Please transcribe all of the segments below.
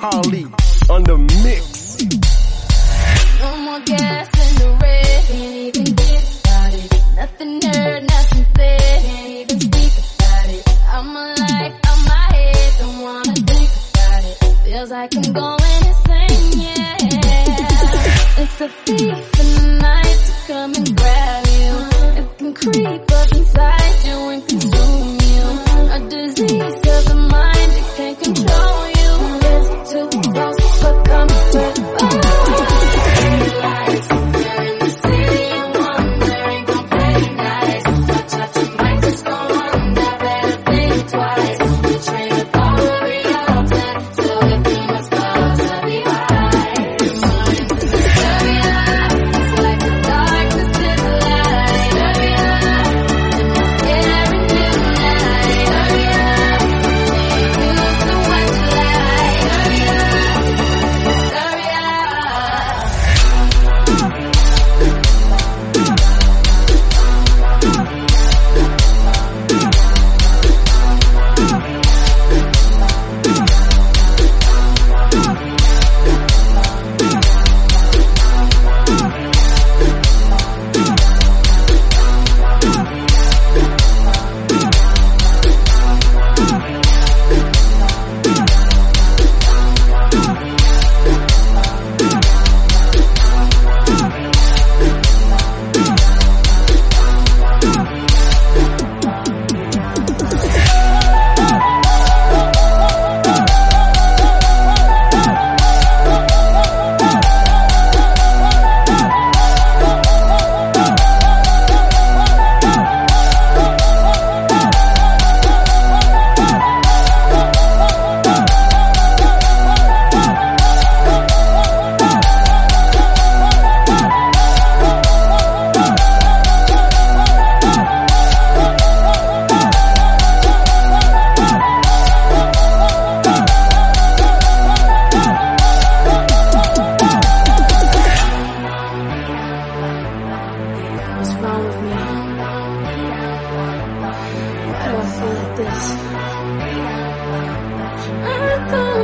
Carly mm. on the mix. No more gas in the red, can't even get started. Nothing heard, nothing said, can't even speak about it. I'm alive, on my head, don't wanna think about it. Feels like I'm going insane, yeah. It's a thief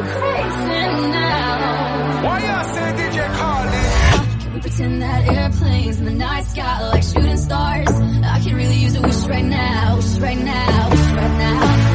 crazy now. Can we pretend that airplanes in the night sky are like shooting stars? I really use a right now, right now, wish right now.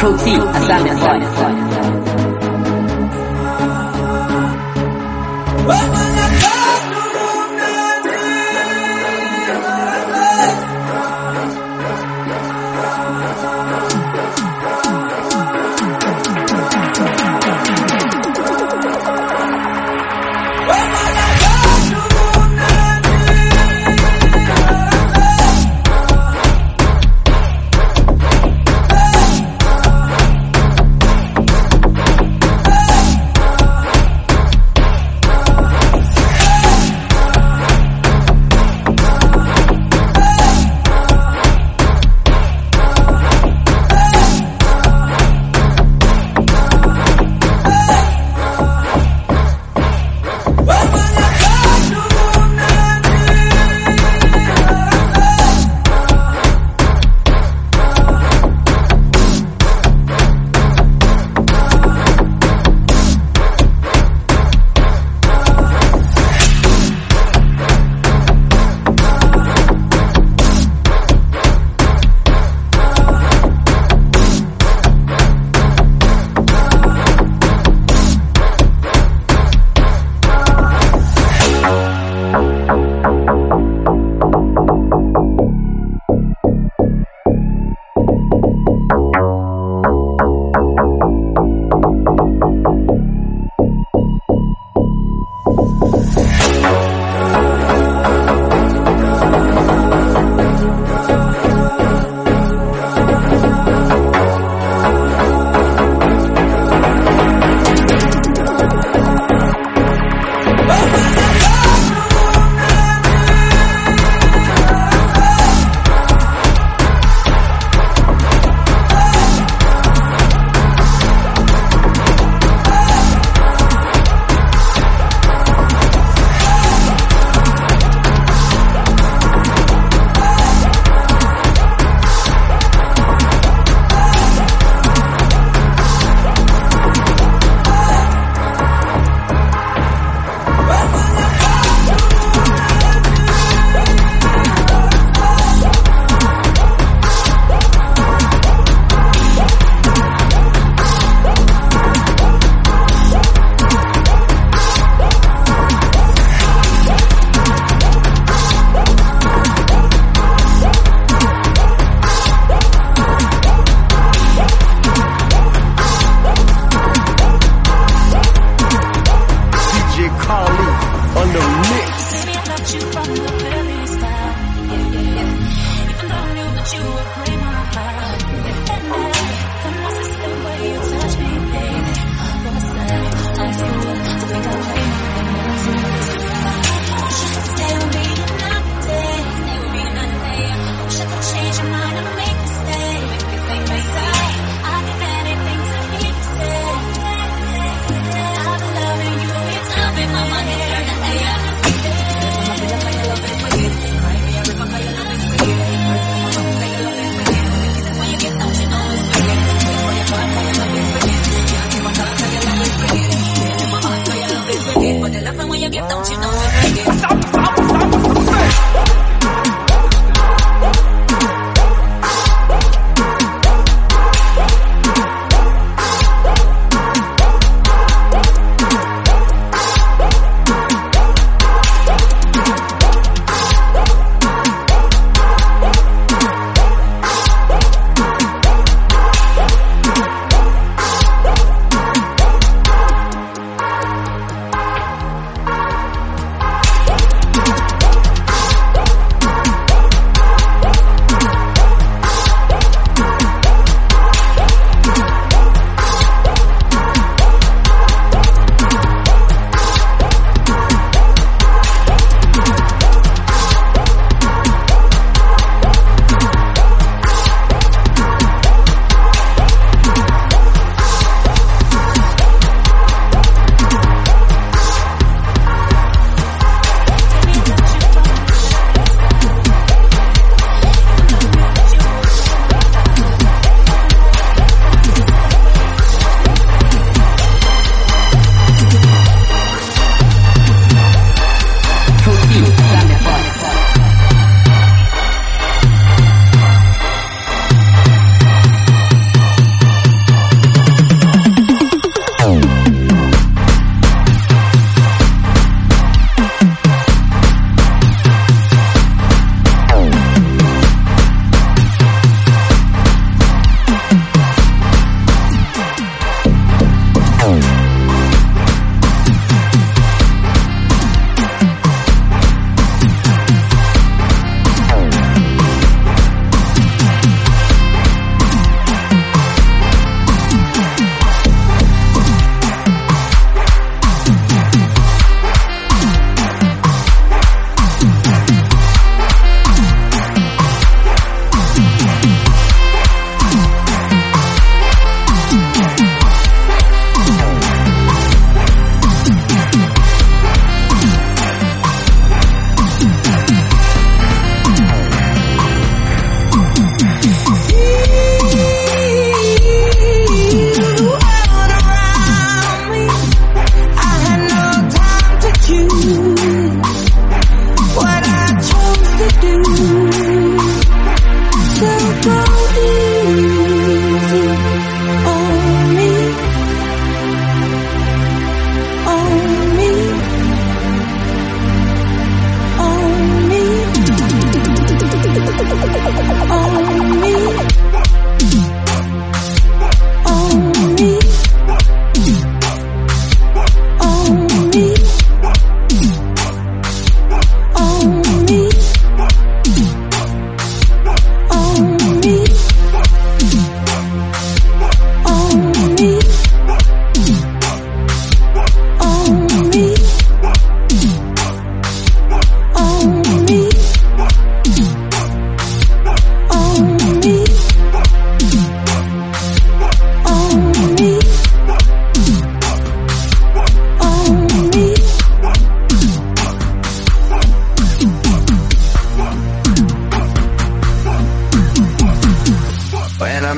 Proceed assignment voice.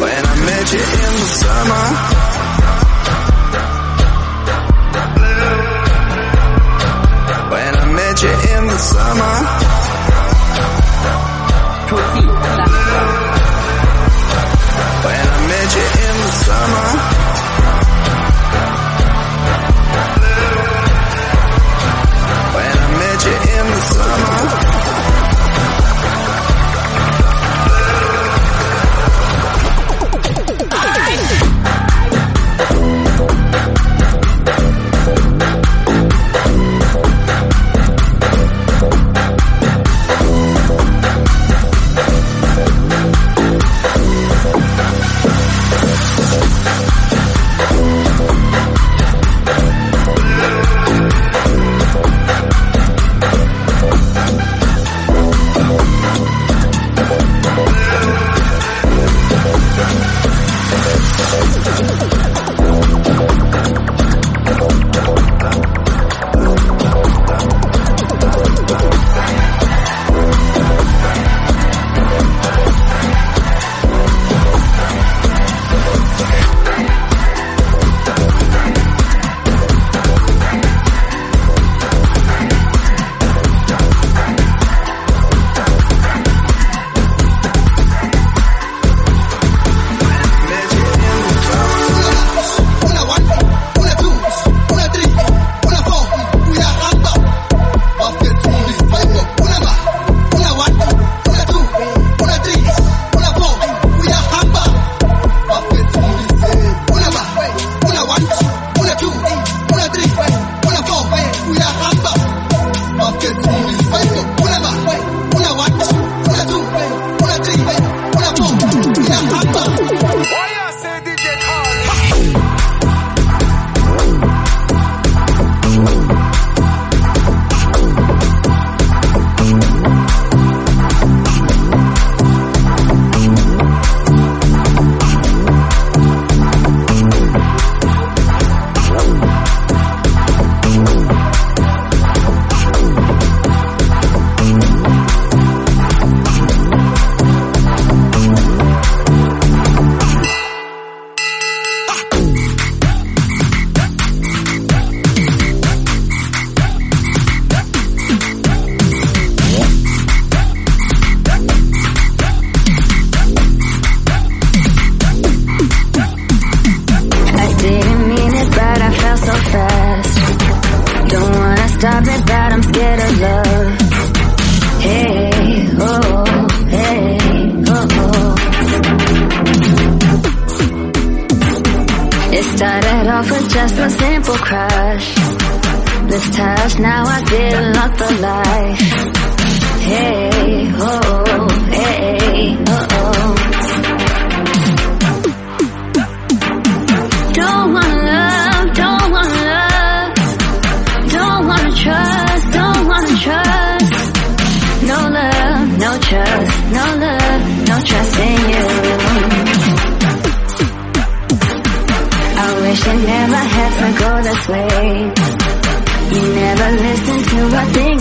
When I met you in the summer. When I met you in the summer. When I met you in the summer. When I met you in the summer.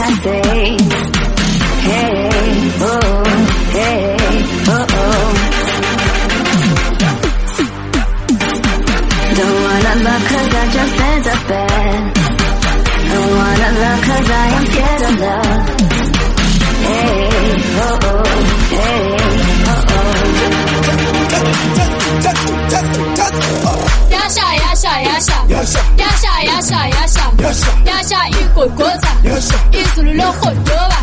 I day. 下压下压下压下一滚滚彩，一直流浪火牛吧。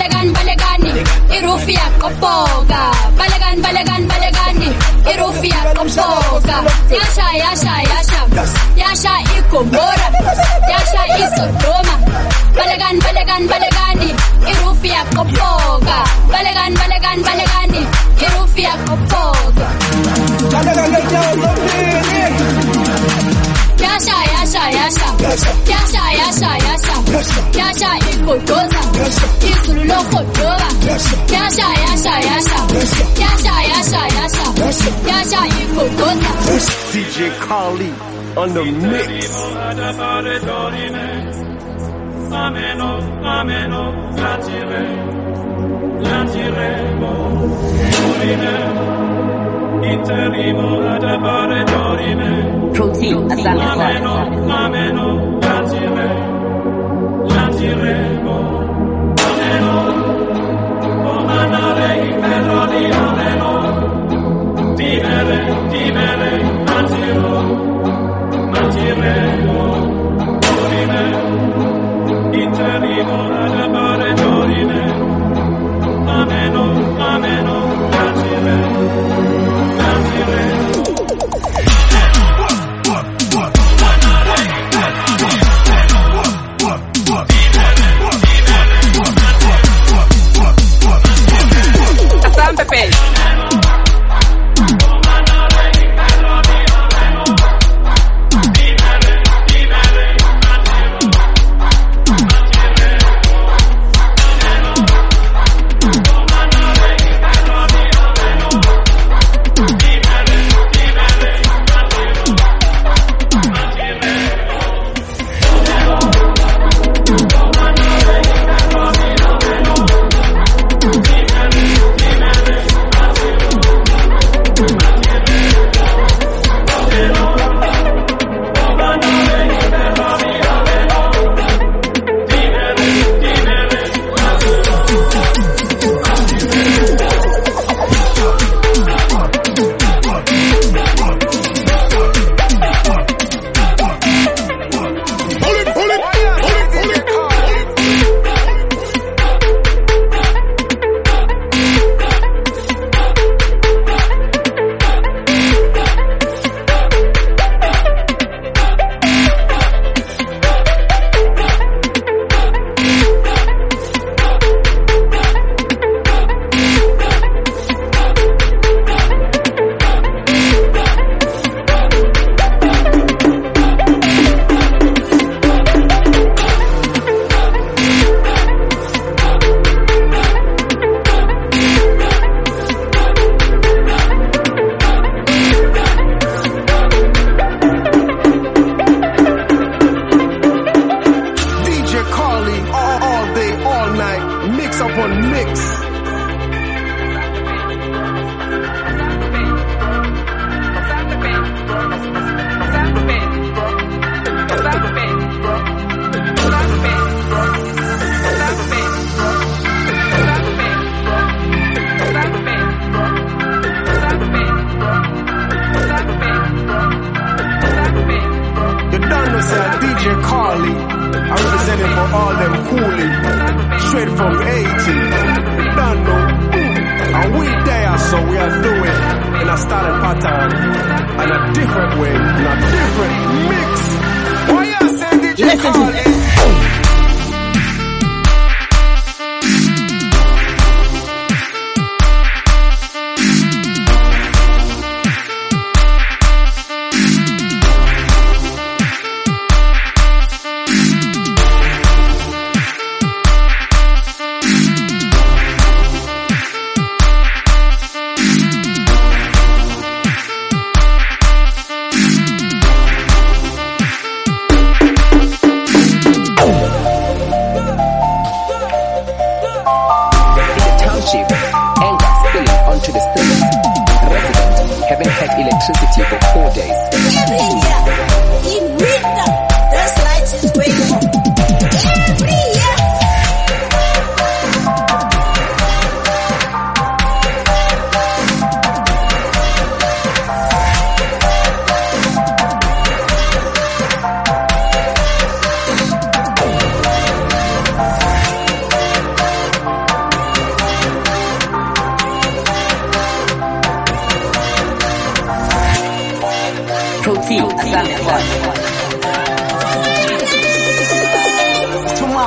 igomora yasha isodoma balekani balekani balekani irufi yaqopoka balekani balekani balekani irufi yaqopoka yasha yasha yasha yasha yasha igodoza izulu logodoba yasha yasha yasha yasha yasha yasha yasha igodoza DJ Carly on the mix. Ameno, ameno, interimo ad appare dorime. Protein Asante Ameno, ameno, latire, latiremo,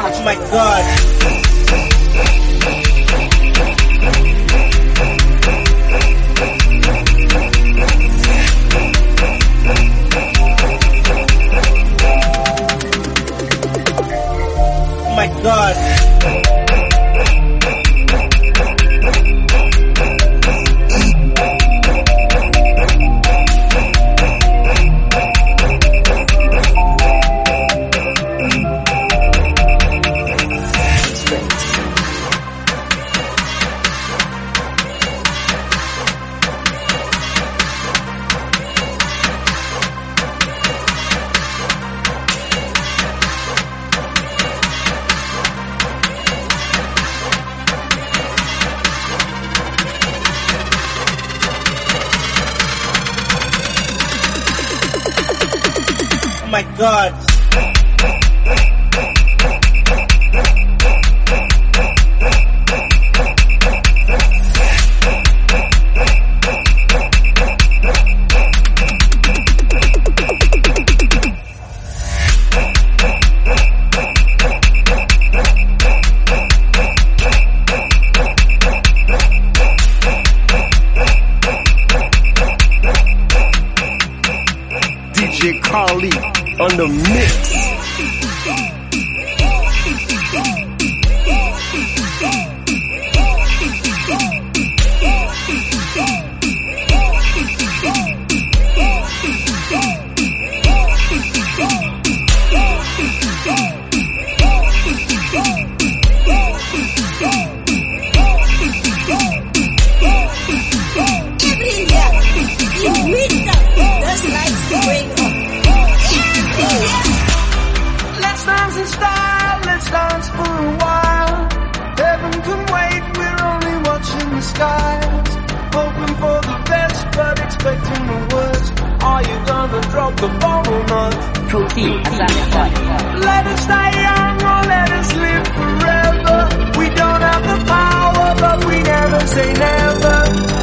Much, my God. Skies. Hoping for the best, but expecting the worst. Are you gonna drop the ball or not? Let us stay young or let us live forever. We don't have the power, but we never say never.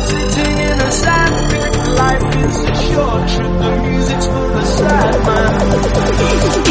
Sitting in a sandpit, life is a short trip. The music's for the sad man.